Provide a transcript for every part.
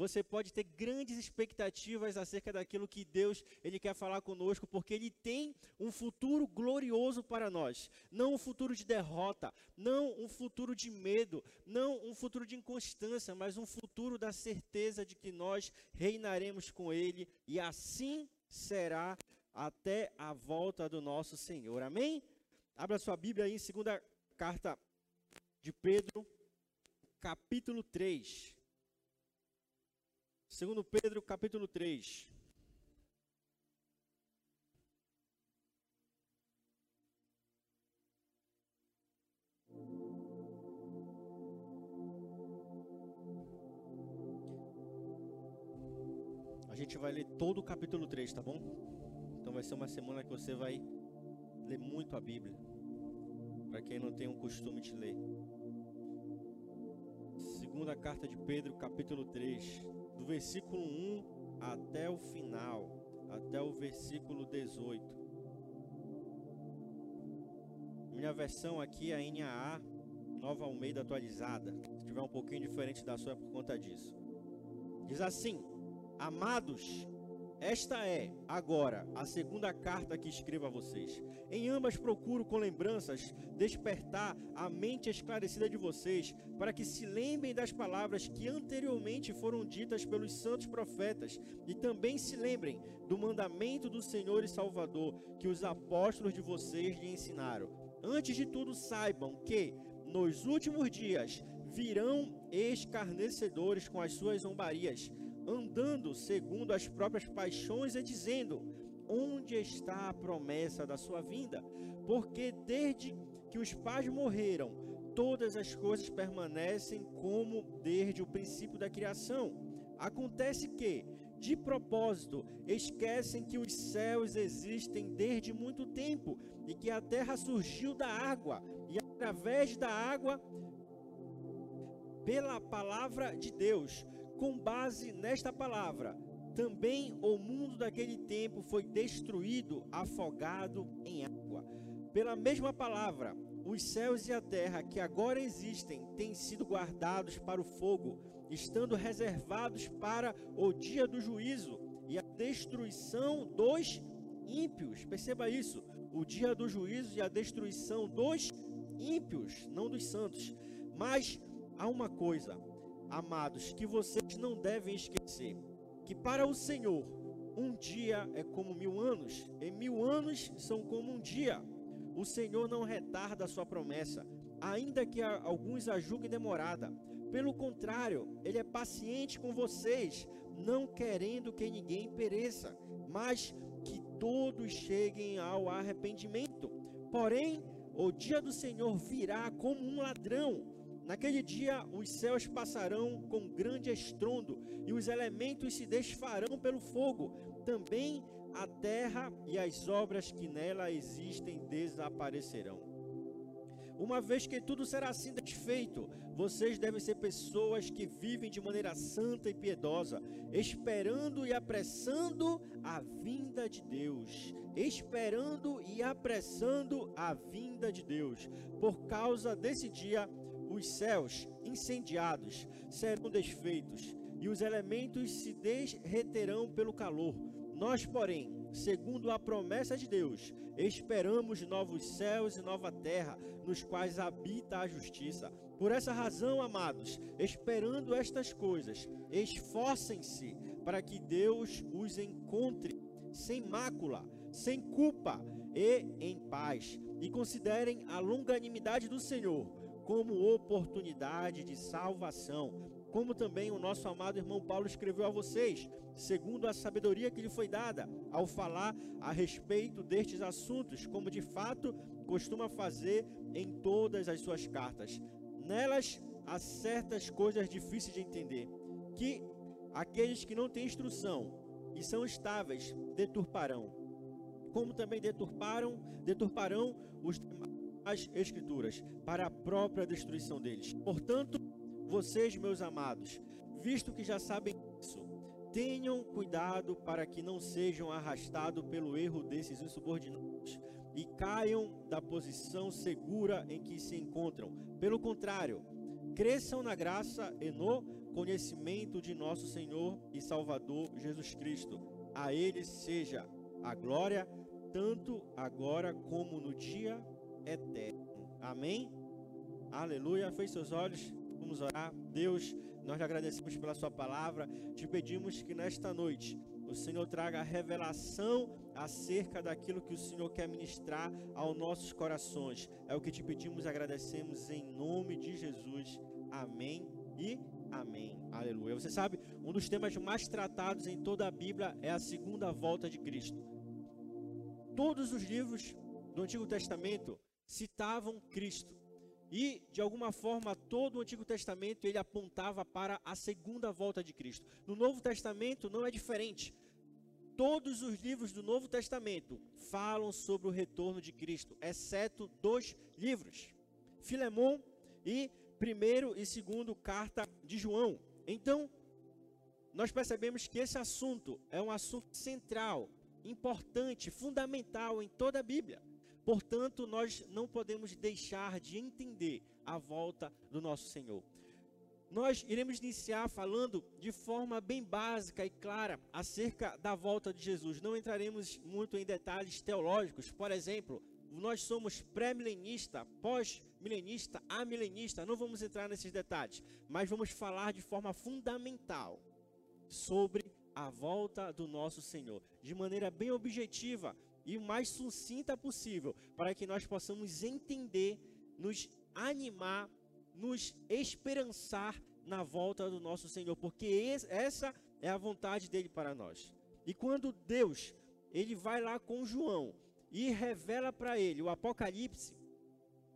você pode ter grandes expectativas acerca daquilo que Deus ele quer falar conosco, porque Ele tem um futuro glorioso para nós. Não um futuro de derrota, não um futuro de medo, não um futuro de inconstância, mas um futuro da certeza de que nós reinaremos com Ele e assim será até a volta do nosso Senhor. Amém? Abra sua Bíblia aí em segunda carta de Pedro, capítulo 3. Segundo Pedro, capítulo 3. A gente vai ler todo o capítulo 3, tá bom? Então vai ser uma semana que você vai ler muito a Bíblia. Para quem não tem o costume de ler. Segunda carta de Pedro, capítulo 3, do versículo 1 até o final, até o versículo 18. Minha versão aqui é a NAA, Nova Almeida atualizada. Se tiver um pouquinho diferente da sua é por conta disso. Diz assim: Amados, esta é, agora, a segunda carta que escrevo a vocês. Em ambas procuro com lembranças despertar a mente esclarecida de vocês, para que se lembrem das palavras que anteriormente foram ditas pelos santos profetas, e também se lembrem do mandamento do Senhor e Salvador que os apóstolos de vocês lhe ensinaram. Antes de tudo, saibam que, nos últimos dias, virão escarnecedores com as suas zombarias andando segundo as próprias paixões e dizendo: Onde está a promessa da sua vinda? Porque desde que os pais morreram, todas as coisas permanecem como desde o princípio da criação. Acontece que, de propósito, esquecem que os céus existem desde muito tempo e que a terra surgiu da água e através da água pela palavra de Deus com base nesta palavra, também o mundo daquele tempo foi destruído, afogado em água. Pela mesma palavra, os céus e a terra que agora existem têm sido guardados para o fogo, estando reservados para o dia do juízo e a destruição dos ímpios. Perceba isso: o dia do juízo e a destruição dos ímpios, não dos santos. Mas há uma coisa amados, que vocês não devem esquecer: que para o Senhor, um dia é como mil anos, e mil anos são como um dia. O Senhor não retarda a sua promessa, ainda que alguns a julguem demorada. Pelo contrário, Ele é paciente com vocês, não querendo que ninguém pereça, mas que todos cheguem ao arrependimento. Porém, o dia do Senhor virá como um ladrão Naquele dia os céus passarão com grande estrondo e os elementos se desfarão pelo fogo. Também a terra e as obras que nela existem desaparecerão. Uma vez que tudo será assim desfeito, vocês devem ser pessoas que vivem de maneira santa e piedosa, esperando e apressando a vinda de Deus. Esperando e apressando a vinda de Deus. Por causa desse dia, os céus incendiados serão desfeitos e os elementos se derreterão pelo calor. Nós, porém, segundo a promessa de Deus, esperamos novos céus e nova terra, nos quais habita a justiça. Por essa razão, amados, esperando estas coisas, esforcem-se para que Deus os encontre sem mácula, sem culpa e em paz. E considerem a longanimidade do Senhor como oportunidade de salvação, como também o nosso amado irmão Paulo escreveu a vocês, segundo a sabedoria que lhe foi dada, ao falar a respeito destes assuntos, como de fato costuma fazer em todas as suas cartas. Nelas há certas coisas difíceis de entender, que aqueles que não têm instrução e são estáveis deturparão, como também deturparam, deturparão os as Escrituras para a própria destruição deles. Portanto, vocês, meus amados, visto que já sabem isso, tenham cuidado para que não sejam arrastados pelo erro desses insubordinados e caiam da posição segura em que se encontram. Pelo contrário, cresçam na graça e no conhecimento de nosso Senhor e Salvador Jesus Cristo. A Ele seja a glória, tanto agora como no dia eterno. Amém? Aleluia. Feche seus olhos, vamos orar. Deus, nós lhe agradecemos pela Sua palavra. Te pedimos que nesta noite o Senhor traga revelação acerca daquilo que o Senhor quer ministrar aos nossos corações. É o que te pedimos agradecemos em nome de Jesus. Amém e amém. Aleluia. Você sabe, um dos temas mais tratados em toda a Bíblia é a segunda volta de Cristo. Todos os livros do Antigo Testamento citavam Cristo. E, de alguma forma, todo o Antigo Testamento ele apontava para a segunda volta de Cristo. No Novo Testamento não é diferente. Todos os livros do Novo Testamento falam sobre o retorno de Cristo, exceto dois livros: Filemão e primeiro e segundo carta de João. Então, nós percebemos que esse assunto é um assunto central, importante, fundamental em toda a Bíblia. Portanto, nós não podemos deixar de entender a volta do nosso Senhor. Nós iremos iniciar falando de forma bem básica e clara acerca da volta de Jesus. Não entraremos muito em detalhes teológicos. Por exemplo, nós somos pré-milenista, pós-milenista, amilenista. Não vamos entrar nesses detalhes, mas vamos falar de forma fundamental sobre a volta do nosso Senhor, de maneira bem objetiva, e o mais sucinta possível, para que nós possamos entender, nos animar, nos esperançar na volta do nosso Senhor, porque essa é a vontade dele para nós. E quando Deus, ele vai lá com João e revela para ele o Apocalipse,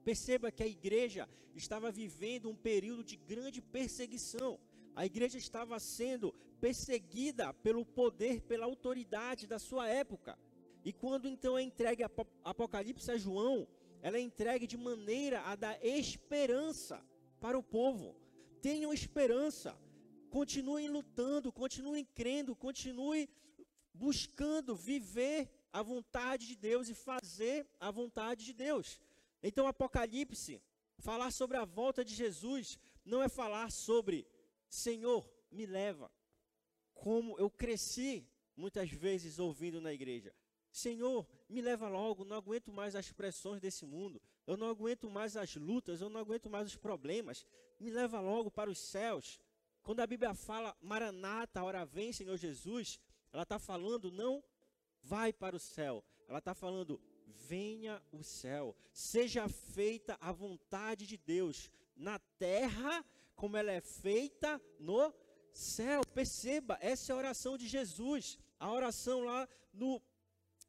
perceba que a igreja estava vivendo um período de grande perseguição. A igreja estava sendo perseguida pelo poder, pela autoridade da sua época. E quando então é entregue Apocalipse a João, ela é entregue de maneira a dar esperança para o povo. Tenham esperança, continuem lutando, continuem crendo, continuem buscando viver a vontade de Deus e fazer a vontade de Deus. Então, Apocalipse, falar sobre a volta de Jesus, não é falar sobre Senhor, me leva. Como eu cresci muitas vezes ouvindo na igreja. Senhor, me leva logo, não aguento mais as pressões desse mundo, eu não aguento mais as lutas, eu não aguento mais os problemas, me leva logo para os céus. Quando a Bíblia fala, Maranata, hora vem, Senhor Jesus, ela está falando, não vai para o céu, ela está falando, venha o céu, seja feita a vontade de Deus, na terra, como ela é feita no céu. Perceba, essa é a oração de Jesus, a oração lá no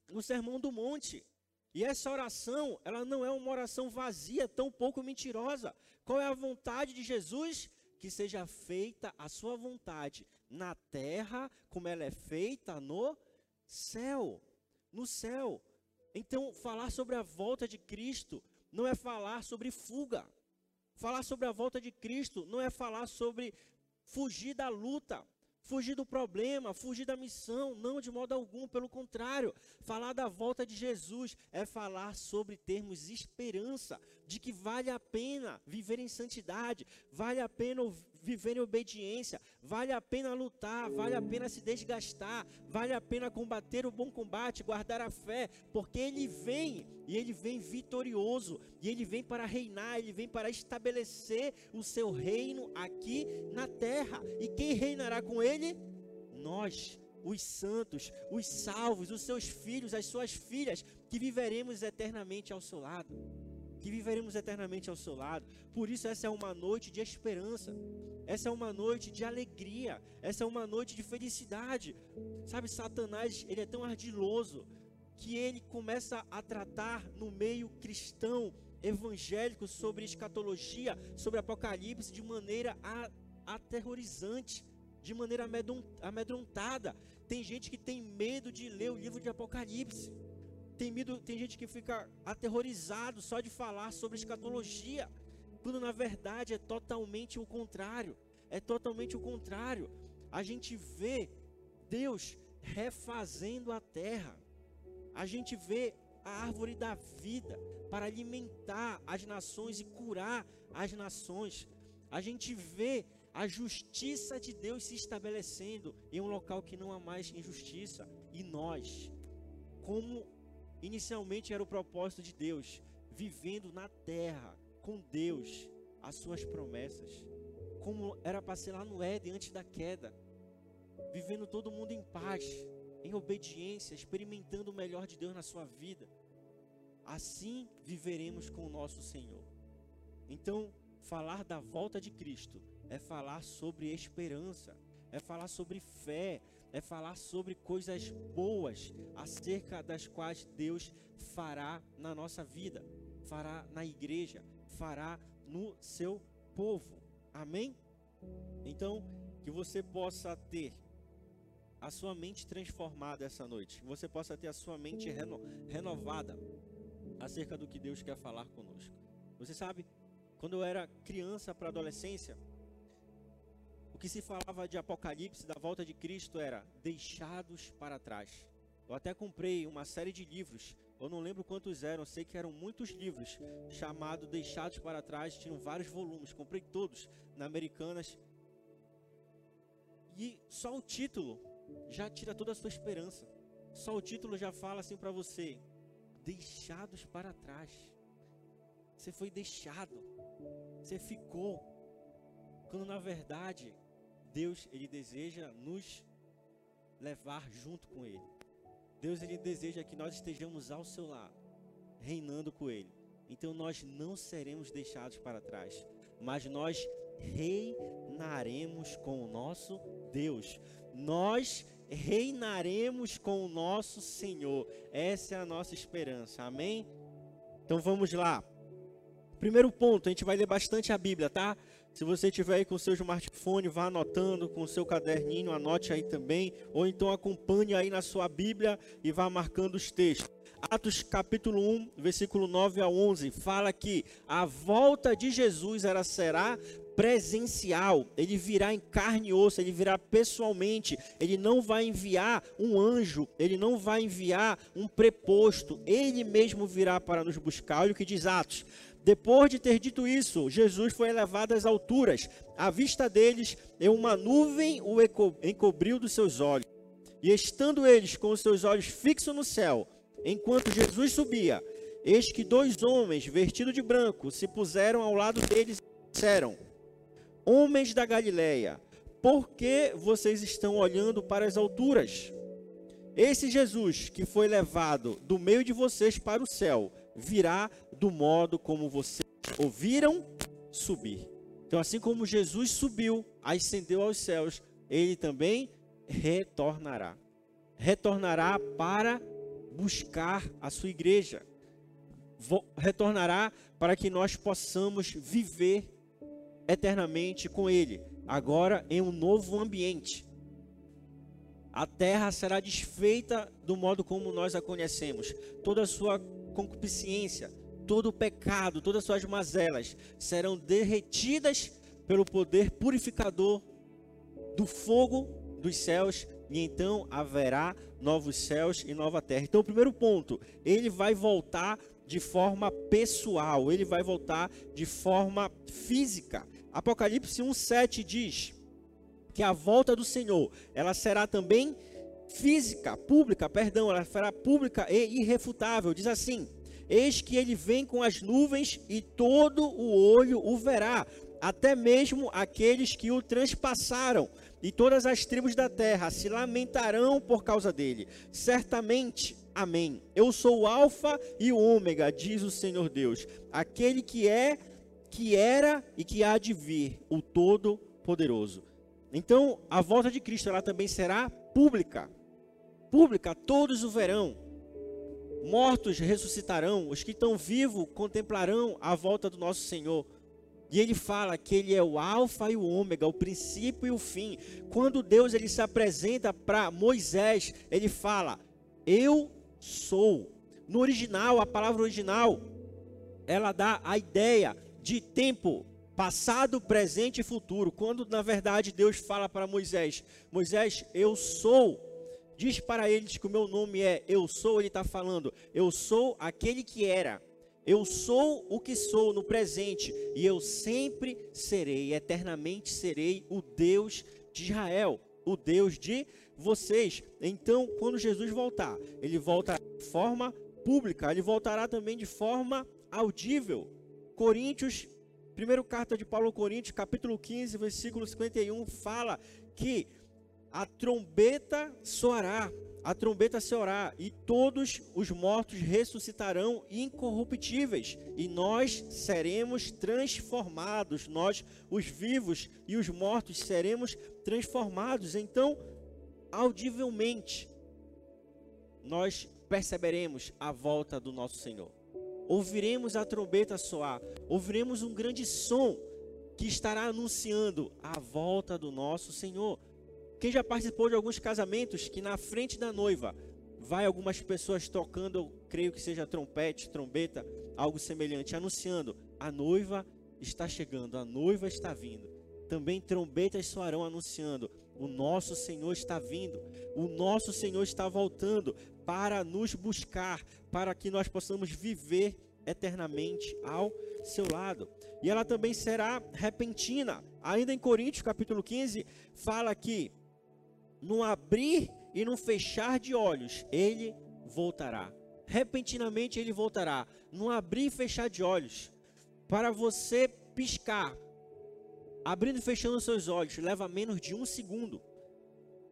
no Sermão do Monte. E essa oração, ela não é uma oração vazia, tão pouco mentirosa. Qual é a vontade de Jesus? Que seja feita a sua vontade na terra, como ela é feita no céu. No céu. Então, falar sobre a volta de Cristo não é falar sobre fuga. Falar sobre a volta de Cristo não é falar sobre fugir da luta fugir do problema, fugir da missão, não de modo algum, pelo contrário, falar da volta de Jesus é falar sobre termos esperança, de que vale a pena viver em santidade, vale a pena viver em obediência, vale a pena lutar, vale a pena se desgastar, vale a pena combater o bom combate, guardar a fé, porque ele vem e ele vem vitorioso, e ele vem para reinar, ele vem para estabelecer o seu reino aqui na terra. E quem reinará com ele? Nós, os santos, os salvos, os seus filhos, as suas filhas, que viveremos eternamente ao seu lado que viveremos eternamente ao seu lado. Por isso, essa é uma noite de esperança, essa é uma noite de alegria, essa é uma noite de felicidade. Sabe, Satanás, ele é tão ardiloso que ele começa a tratar no meio cristão, evangélico, sobre escatologia, sobre Apocalipse, de maneira aterrorizante, de maneira amedrontada. Tem gente que tem medo de ler o livro de Apocalipse. Tem, medo, tem gente que fica aterrorizado só de falar sobre escatologia, quando na verdade é totalmente o contrário. É totalmente o contrário. A gente vê Deus refazendo a terra. A gente vê a árvore da vida para alimentar as nações e curar as nações. a gente vê a justiça de Deus se estabelecendo em um local que não há mais injustiça. E nós, como inicialmente era o propósito de Deus, vivendo na terra com Deus, as suas promessas, como era para ser lá no Éden antes da queda, vivendo todo mundo em paz, em obediência, experimentando o melhor de Deus na sua vida. Assim viveremos com o nosso Senhor. Então, falar da volta de Cristo é falar sobre esperança, é falar sobre fé, é falar sobre coisas boas acerca das quais Deus fará na nossa vida, fará na igreja, fará no seu povo. Amém? Então, que você possa ter a sua mente transformada essa noite, que você possa ter a sua mente reno renovada acerca do que Deus quer falar conosco. Você sabe, quando eu era criança para adolescência, o que se falava de Apocalipse, da volta de Cristo, era deixados para trás. Eu até comprei uma série de livros, eu não lembro quantos eram, sei que eram muitos livros, chamado Deixados para Trás, tinham vários volumes, comprei todos na Americanas. E só o título já tira toda a sua esperança. Só o título já fala assim para você: deixados para trás. Você foi deixado. Você ficou. Quando na verdade Deus ele deseja nos levar junto com ele. Deus ele deseja que nós estejamos ao seu lado, reinando com ele. Então nós não seremos deixados para trás, mas nós reinaremos com o nosso Deus. Nós reinaremos com o nosso Senhor. Essa é a nossa esperança. Amém? Então vamos lá. Primeiro ponto, a gente vai ler bastante a Bíblia, tá? Se você tiver aí com o seu smartphone, vá anotando com o seu caderninho, anote aí também, ou então acompanhe aí na sua Bíblia e vá marcando os textos. Atos capítulo 1, versículo 9 a 11, fala que a volta de Jesus era será presencial, ele virá em carne e osso, ele virá pessoalmente, ele não vai enviar um anjo, ele não vai enviar um preposto, ele mesmo virá para nos buscar. Olha o que diz Atos. Depois de ter dito isso, Jesus foi elevado às alturas. À vista deles, e uma nuvem o encobriu dos seus olhos. E estando eles com os seus olhos fixos no céu, enquanto Jesus subia, eis que dois homens, vestidos de branco, se puseram ao lado deles e disseram: Homens da Galileia, por que vocês estão olhando para as alturas? Esse Jesus que foi levado do meio de vocês para o céu, virá do modo como vocês ouviram subir. Então, assim como Jesus subiu, ascendeu aos céus, ele também retornará. Retornará para buscar a sua igreja. Retornará para que nós possamos viver eternamente com ele, agora em um novo ambiente. A terra será desfeita do modo como nós a conhecemos. Toda a sua concupiscência, todo o pecado, todas as suas mazelas serão derretidas pelo poder purificador do fogo dos céus e então haverá novos céus e nova terra. Então, o primeiro ponto, ele vai voltar de forma pessoal, ele vai voltar de forma física. Apocalipse 1:7 diz que a volta do Senhor, ela será também física, pública, perdão, ela será pública e irrefutável. Diz assim: Eis que ele vem com as nuvens e todo o olho o verá, até mesmo aqueles que o transpassaram, e todas as tribos da terra se lamentarão por causa dele. Certamente, amém. Eu sou o Alfa e o Ômega, diz o Senhor Deus, aquele que é, que era e que há de vir, o Todo-Poderoso. Então, a volta de Cristo ela também será pública. Pública, todos o verão. Mortos ressuscitarão, os que estão vivos contemplarão a volta do nosso Senhor. E ele fala que ele é o alfa e o ômega, o princípio e o fim. Quando Deus ele se apresenta para Moisés, ele fala: "Eu sou". No original, a palavra original, ela dá a ideia de tempo passado, presente e futuro. Quando na verdade Deus fala para Moisés: Moisés, eu sou. Diz para eles que o meu nome é Eu sou. Ele está falando: Eu sou aquele que era. Eu sou o que sou no presente e eu sempre serei, eternamente serei o Deus de Israel, o Deus de vocês. Então, quando Jesus voltar, ele volta de forma pública, ele voltará também de forma audível. Coríntios, primeira carta de Paulo Coríntios, capítulo 15, versículo 51, fala que a trombeta soará, a trombeta se orar, e todos os mortos ressuscitarão incorruptíveis, e nós seremos transformados, nós, os vivos e os mortos, seremos transformados. Então, audivelmente, nós perceberemos a volta do nosso Senhor. Ouviremos a trombeta soar, ouviremos um grande som que estará anunciando a volta do nosso Senhor. Quem já participou de alguns casamentos que na frente da noiva vai algumas pessoas tocando, creio que seja trompete, trombeta, algo semelhante, anunciando: a noiva está chegando, a noiva está vindo. Também trombetas soarão anunciando: o nosso Senhor está vindo, o nosso Senhor está voltando para nos buscar, para que nós possamos viver eternamente ao seu lado. E ela também será repentina. Ainda em Coríntios, capítulo 15, fala que no abrir e no fechar de olhos, ele voltará. Repentinamente ele voltará. No abrir e fechar de olhos, para você piscar, abrindo e fechando seus olhos, leva menos de um segundo.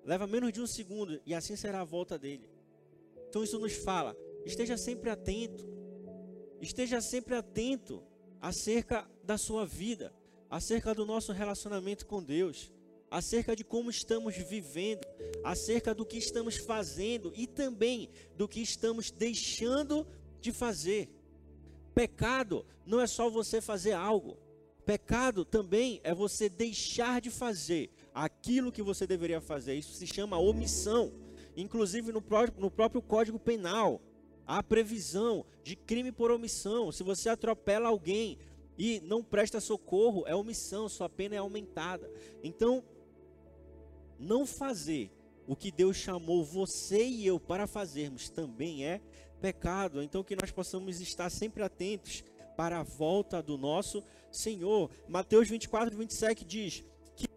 Leva menos de um segundo e assim será a volta dele. Então isso nos fala: esteja sempre atento. Esteja sempre atento acerca da sua vida, acerca do nosso relacionamento com Deus acerca de como estamos vivendo, acerca do que estamos fazendo e também do que estamos deixando de fazer. Pecado não é só você fazer algo. Pecado também é você deixar de fazer aquilo que você deveria fazer. Isso se chama omissão. Inclusive no próprio, no próprio Código Penal, há previsão de crime por omissão. Se você atropela alguém e não presta socorro, é omissão, sua pena é aumentada. Então, não fazer o que Deus chamou você e eu para fazermos também é pecado. Então que nós possamos estar sempre atentos para a volta do nosso Senhor. Mateus 24, 27 diz que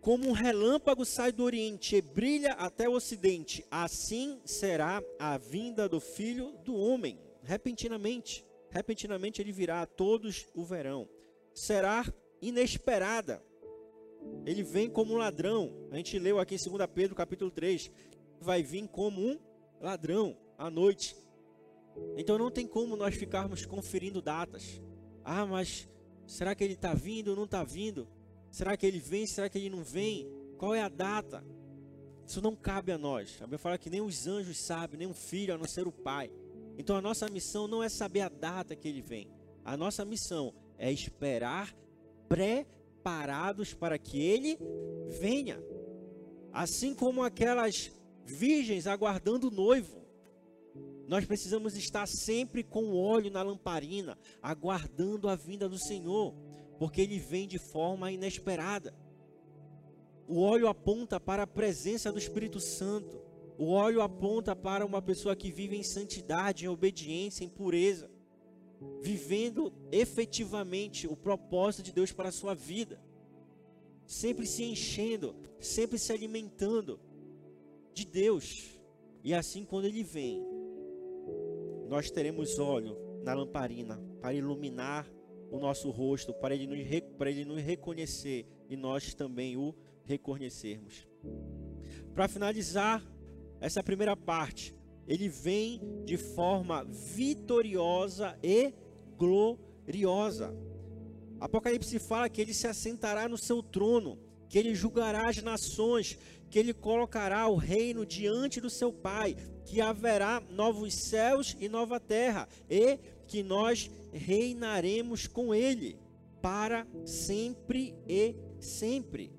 como um relâmpago sai do oriente e brilha até o ocidente, assim será a vinda do Filho do homem. Repentinamente, repentinamente ele virá, todos o verão. Será inesperada ele vem como um ladrão. A gente leu aqui em 2 Pedro capítulo 3. Vai vir como um ladrão à noite. Então não tem como nós ficarmos conferindo datas. Ah, mas será que ele está vindo ou não está vindo? Será que ele vem? Será que ele não vem? Qual é a data? Isso não cabe a nós. A Bíblia fala que nem os anjos sabem, nem um filho, a não ser o pai. Então a nossa missão não é saber a data que ele vem. A nossa missão é esperar pré preparados para que ele venha. Assim como aquelas virgens aguardando o noivo. Nós precisamos estar sempre com o óleo na lamparina, aguardando a vinda do Senhor, porque ele vem de forma inesperada. O óleo aponta para a presença do Espírito Santo. O óleo aponta para uma pessoa que vive em santidade, em obediência, em pureza vivendo efetivamente o propósito de Deus para a sua vida, sempre se enchendo, sempre se alimentando de Deus. E assim, quando Ele vem, nós teremos óleo na lamparina para iluminar o nosso rosto, para Ele nos, para ele nos reconhecer e nós também o reconhecermos. Para finalizar essa primeira parte, ele vem de forma vitoriosa e gloriosa. Apocalipse fala que ele se assentará no seu trono, que ele julgará as nações, que ele colocará o reino diante do seu Pai, que haverá novos céus e nova terra, e que nós reinaremos com ele para sempre e sempre.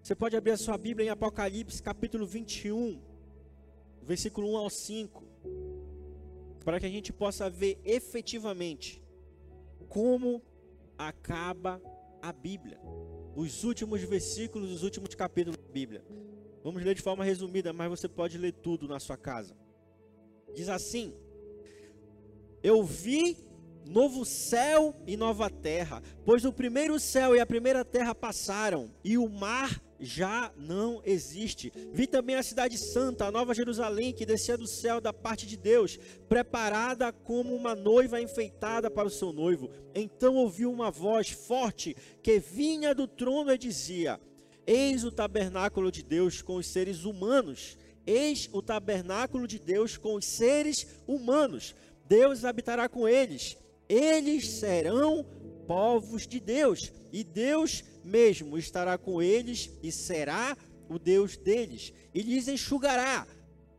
Você pode abrir a sua Bíblia em Apocalipse capítulo 21 versículo 1 ao 5, para que a gente possa ver efetivamente como acaba a Bíblia. Os últimos versículos, os últimos capítulos da Bíblia. Vamos ler de forma resumida, mas você pode ler tudo na sua casa. Diz assim: Eu vi novo céu e nova terra, pois o primeiro céu e a primeira terra passaram, e o mar já não existe. Vi também a cidade santa, a nova Jerusalém, que descia do céu da parte de Deus, preparada como uma noiva enfeitada para o seu noivo. Então ouvi uma voz forte que vinha do trono e dizia: Eis o tabernáculo de Deus com os seres humanos. Eis o tabernáculo de Deus com os seres humanos. Deus habitará com eles. Eles serão povos de Deus, e Deus mesmo estará com eles e será o Deus deles, e lhes enxugará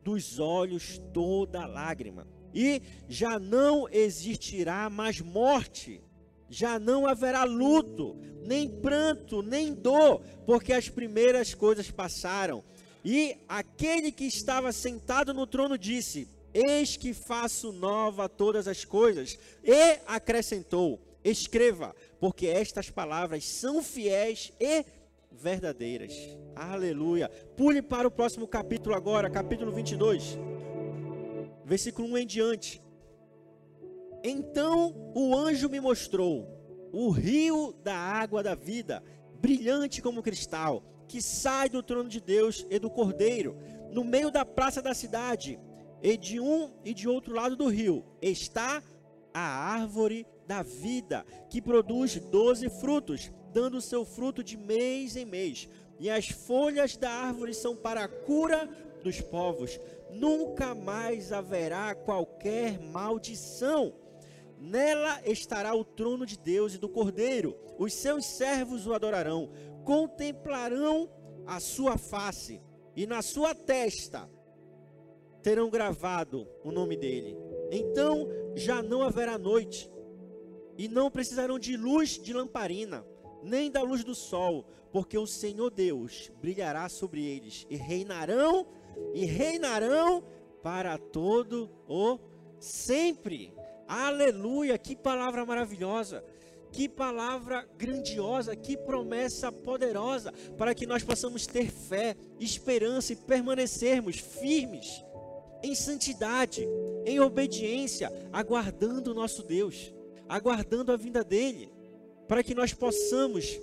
dos olhos toda lágrima, e já não existirá mais morte, já não haverá luto, nem pranto, nem dor, porque as primeiras coisas passaram. E aquele que estava sentado no trono disse: Eis que faço nova todas as coisas. E acrescentou: Escreva, porque estas palavras são fiéis e verdadeiras. Aleluia. Pule para o próximo capítulo agora, capítulo 22, versículo 1 em diante. Então o anjo me mostrou o rio da água da vida, brilhante como cristal, que sai do trono de Deus e do Cordeiro, no meio da praça da cidade, e de um e de outro lado do rio está a árvore da vida, que produz doze frutos, dando seu fruto de mês em mês. E as folhas da árvore são para a cura dos povos. Nunca mais haverá qualquer maldição. Nela estará o trono de Deus e do Cordeiro. Os seus servos o adorarão, contemplarão a sua face, e na sua testa terão gravado o nome dele. Então já não haverá noite, e não precisarão de luz de lamparina, nem da luz do sol, porque o Senhor Deus brilhará sobre eles e reinarão e reinarão para todo o sempre. Aleluia! Que palavra maravilhosa! Que palavra grandiosa, que promessa poderosa para que nós possamos ter fé, esperança e permanecermos firmes em santidade, em obediência, aguardando o nosso Deus aguardando a vinda dele, para que nós possamos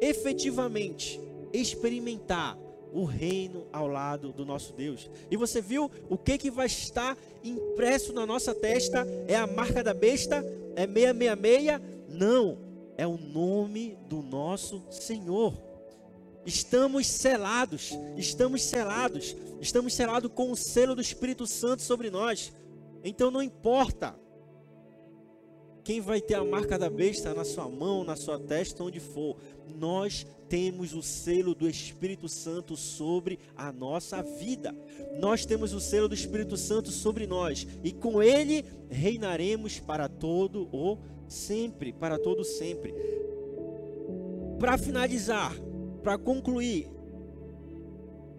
efetivamente experimentar o reino ao lado do nosso Deus. E você viu o que que vai estar impresso na nossa testa? É a marca da besta? É 666? Não, é o nome do nosso Senhor. Estamos selados, estamos selados, estamos selados com o selo do Espírito Santo sobre nós. Então não importa quem vai ter a marca da besta na sua mão, na sua testa, onde for? Nós temos o selo do Espírito Santo sobre a nossa vida. Nós temos o selo do Espírito Santo sobre nós e com ele reinaremos para todo o sempre, para todo sempre. Para finalizar, para concluir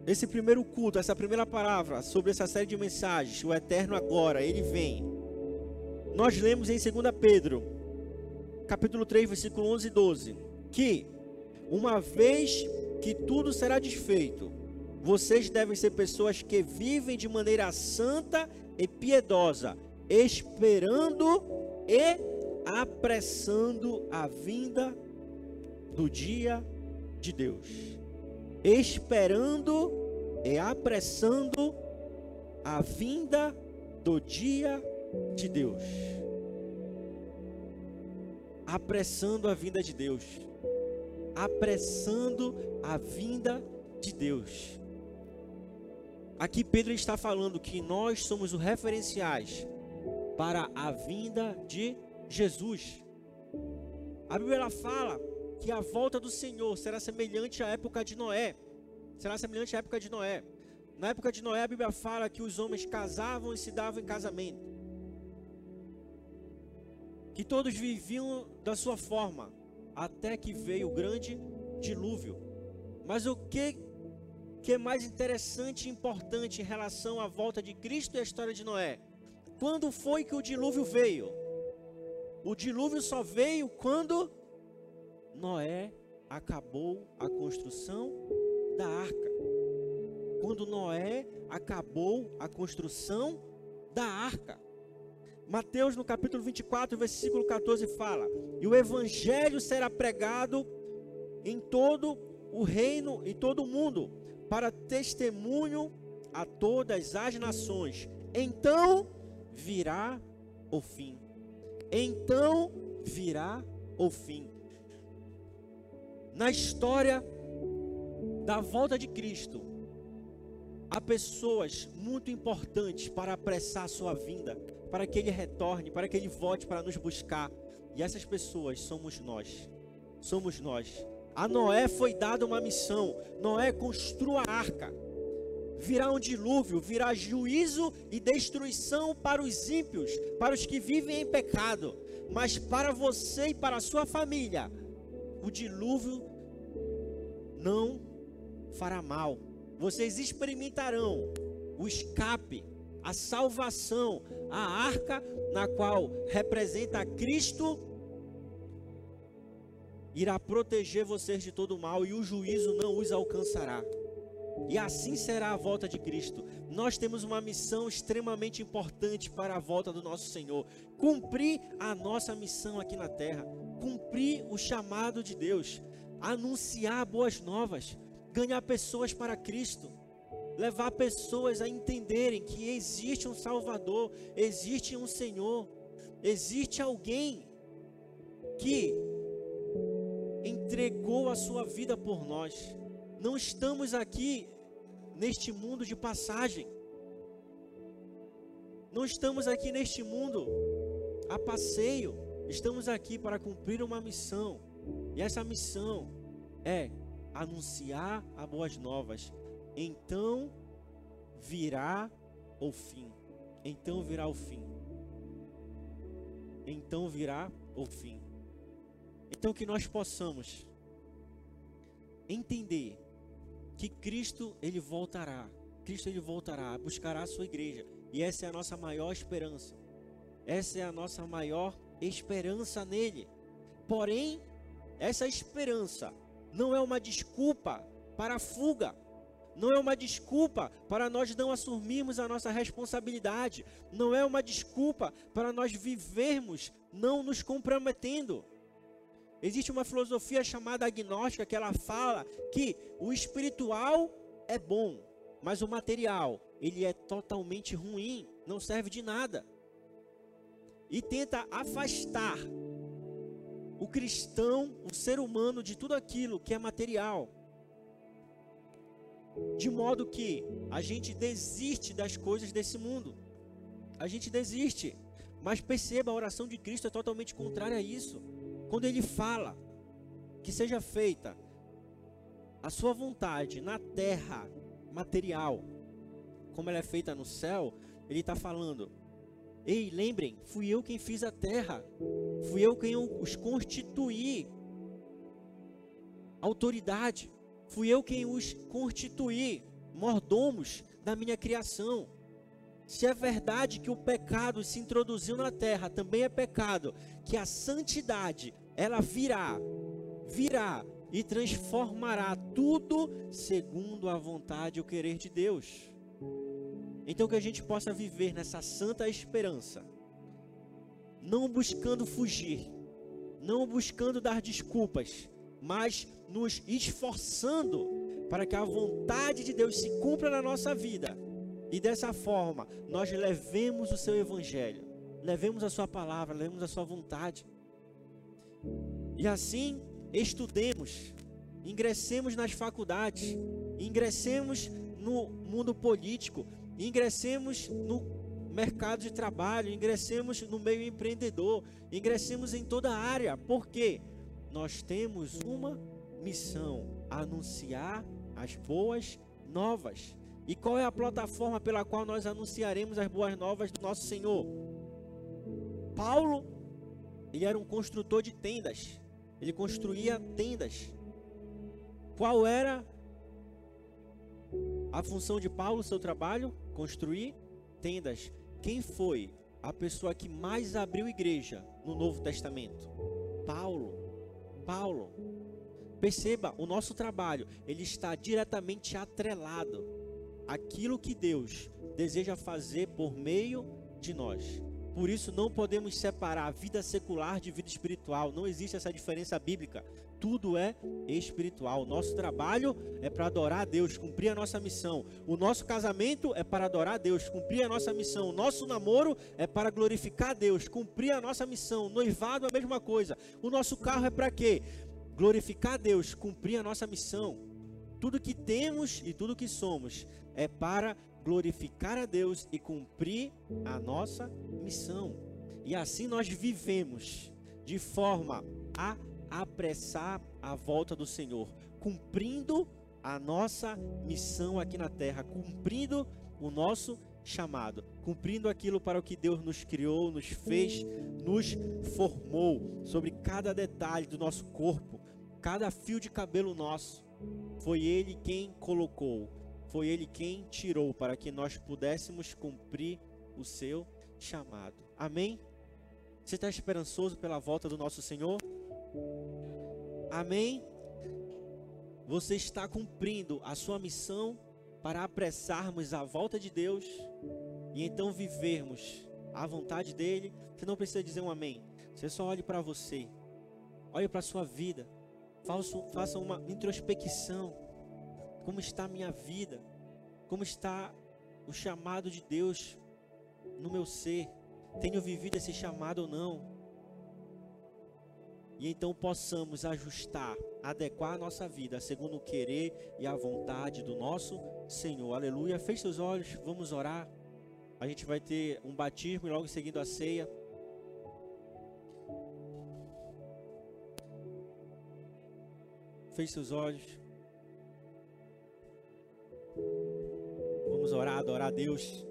esse primeiro culto, essa primeira palavra sobre essa série de mensagens, o eterno agora, ele vem nós lemos em 2 Pedro, capítulo 3, versículo 11 e 12, que uma vez que tudo será desfeito, vocês devem ser pessoas que vivem de maneira santa e piedosa, esperando e apressando a vinda do dia de Deus. Esperando e apressando a vinda do dia de Deus. Apressando a vinda de Deus. Apressando a vinda de Deus. Aqui Pedro está falando que nós somos os referenciais para a vinda de Jesus. A Bíblia fala que a volta do Senhor será semelhante à época de Noé. Será semelhante à época de Noé. Na época de Noé, a Bíblia fala que os homens casavam e se davam em casamento que todos viviam da sua forma, até que veio o grande dilúvio. Mas o que, que é mais interessante e importante em relação à volta de Cristo e a história de Noé? Quando foi que o dilúvio veio? O dilúvio só veio quando Noé acabou a construção da arca. Quando Noé acabou a construção da arca. Mateus, no capítulo 24, versículo 14, fala: E o evangelho será pregado em todo o reino, em todo o mundo, para testemunho a todas as nações. Então virá o fim. Então virá o fim. Na história da volta de Cristo, há pessoas muito importantes para apressar a sua vinda para que ele retorne, para que ele volte para nos buscar. E essas pessoas somos nós. Somos nós. A Noé foi dada uma missão. Noé construa a arca. Virá um dilúvio, virá juízo e destruição para os ímpios, para os que vivem em pecado. Mas para você e para a sua família, o dilúvio não fará mal. Vocês experimentarão o escape a salvação, a arca na qual representa Cristo, irá proteger vocês de todo mal e o juízo não os alcançará. E assim será a volta de Cristo. Nós temos uma missão extremamente importante para a volta do nosso Senhor: cumprir a nossa missão aqui na terra, cumprir o chamado de Deus, anunciar boas novas, ganhar pessoas para Cristo levar pessoas a entenderem que existe um Salvador, existe um Senhor, existe alguém que entregou a sua vida por nós. Não estamos aqui neste mundo de passagem. Não estamos aqui neste mundo a passeio. Estamos aqui para cumprir uma missão. E essa missão é anunciar as boas novas, então virá o fim. Então virá o fim. Então virá o fim. Então que nós possamos entender que Cristo ele voltará. Cristo ele voltará, buscará a sua igreja. E essa é a nossa maior esperança. Essa é a nossa maior esperança nele. Porém, essa esperança não é uma desculpa para a fuga não é uma desculpa para nós não assumirmos a nossa responsabilidade, não é uma desculpa para nós vivermos não nos comprometendo. Existe uma filosofia chamada agnóstica que ela fala que o espiritual é bom, mas o material, ele é totalmente ruim, não serve de nada. E tenta afastar o cristão, o ser humano de tudo aquilo que é material de modo que a gente desiste das coisas desse mundo. A gente desiste. Mas perceba, a oração de Cristo é totalmente contrária a isso. Quando ele fala que seja feita a sua vontade na terra material, como ela é feita no céu, ele está falando: Ei, lembrem, fui eu quem fiz a terra, fui eu quem os constituí. Autoridade. Fui eu quem os constituí, mordomos da minha criação. Se é verdade que o pecado se introduziu na terra, também é pecado que a santidade, ela virá, virá e transformará tudo segundo a vontade e o querer de Deus. Então que a gente possa viver nessa santa esperança, não buscando fugir, não buscando dar desculpas, mas nos esforçando para que a vontade de Deus se cumpra na nossa vida. E dessa forma, nós levemos o seu evangelho, levemos a sua palavra, levemos a sua vontade. E assim, estudemos, ingressemos nas faculdades, ingressemos no mundo político, ingressemos no mercado de trabalho, ingressemos no meio empreendedor, ingressemos em toda a área. Por quê? Nós temos uma missão: anunciar as boas novas. E qual é a plataforma pela qual nós anunciaremos as boas novas do nosso Senhor? Paulo, ele era um construtor de tendas. Ele construía tendas. Qual era a função de Paulo, seu trabalho? Construir tendas. Quem foi a pessoa que mais abriu igreja no Novo Testamento? Paulo. Paulo. Perceba, o nosso trabalho, ele está diretamente atrelado àquilo que Deus deseja fazer por meio de nós. Por isso não podemos separar a vida secular de vida espiritual. Não existe essa diferença bíblica. Tudo é espiritual. O nosso trabalho é para adorar a Deus, cumprir a nossa missão. O nosso casamento é para adorar a Deus, cumprir a nossa missão. O nosso namoro é para glorificar a Deus, cumprir a nossa missão. Noivado é a mesma coisa. O nosso carro é para quê? Glorificar a Deus, cumprir a nossa missão. Tudo que temos e tudo que somos é para glorificar a Deus e cumprir a nossa missão. E assim nós vivemos de forma a apressar a volta do Senhor, cumprindo a nossa missão aqui na terra, cumprindo o nosso chamado, cumprindo aquilo para o que Deus nos criou, nos fez, nos formou, sobre cada detalhe do nosso corpo, cada fio de cabelo nosso. Foi Ele quem colocou, foi Ele quem tirou para que nós pudéssemos cumprir o seu chamado. Amém? Você está esperançoso pela volta do nosso Senhor? Amém? Você está cumprindo a sua missão para apressarmos a volta de Deus e então vivermos a vontade dele. Você não precisa dizer um amém. Você só olhe para você. Olhe para a sua vida. Faça, faça uma introspecção. Como está a minha vida? Como está o chamado de Deus no meu ser? Tenho vivido esse chamado ou não? E então possamos ajustar, adequar a nossa vida segundo o querer e a vontade do nosso Senhor. Aleluia. Feche seus olhos, vamos orar. A gente vai ter um batismo e logo em seguida a ceia. Feche seus olhos. Vamos orar, adorar a Deus.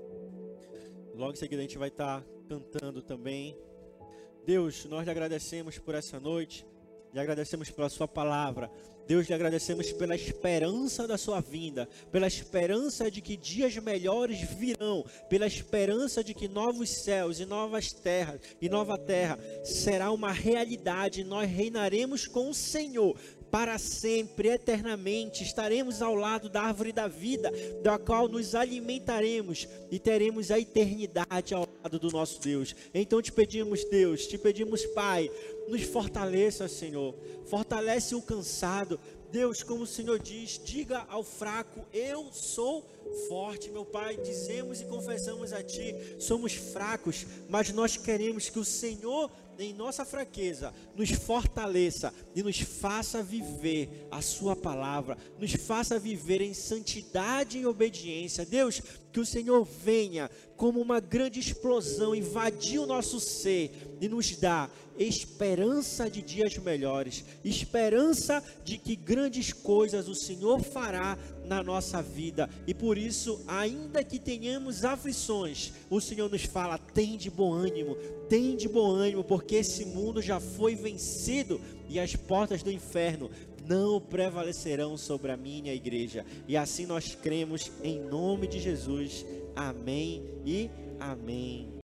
Logo em seguida a gente vai estar cantando também. Deus, nós lhe agradecemos por essa noite, lhe agradecemos pela Sua palavra. Deus, lhe agradecemos pela esperança da Sua vinda, pela esperança de que dias melhores virão, pela esperança de que novos céus e novas terras e nova terra será uma realidade. Nós reinaremos com o Senhor para sempre, eternamente, estaremos ao lado da árvore da vida, da qual nos alimentaremos e teremos a eternidade ao lado do nosso Deus. Então te pedimos, Deus, te pedimos, Pai, nos fortaleça, Senhor. Fortalece o cansado. Deus, como o Senhor diz, diga ao fraco: Eu sou forte, meu Pai. Dizemos e confessamos a Ti, somos fracos, mas nós queremos que o Senhor em nossa fraqueza, nos fortaleça e nos faça viver a Sua palavra, nos faça viver em santidade e obediência. Deus, que o Senhor venha como uma grande explosão, invadir o nosso ser e nos dar esperança de dias melhores, esperança de que grandes coisas o Senhor fará na nossa vida. E por isso, ainda que tenhamos aflições, o Senhor nos fala: tem de bom ânimo, tem de bom ânimo, porque esse mundo já foi vencido e as portas do inferno não prevalecerão sobre a minha igreja. E assim nós cremos em nome de Jesus. Amém e amém.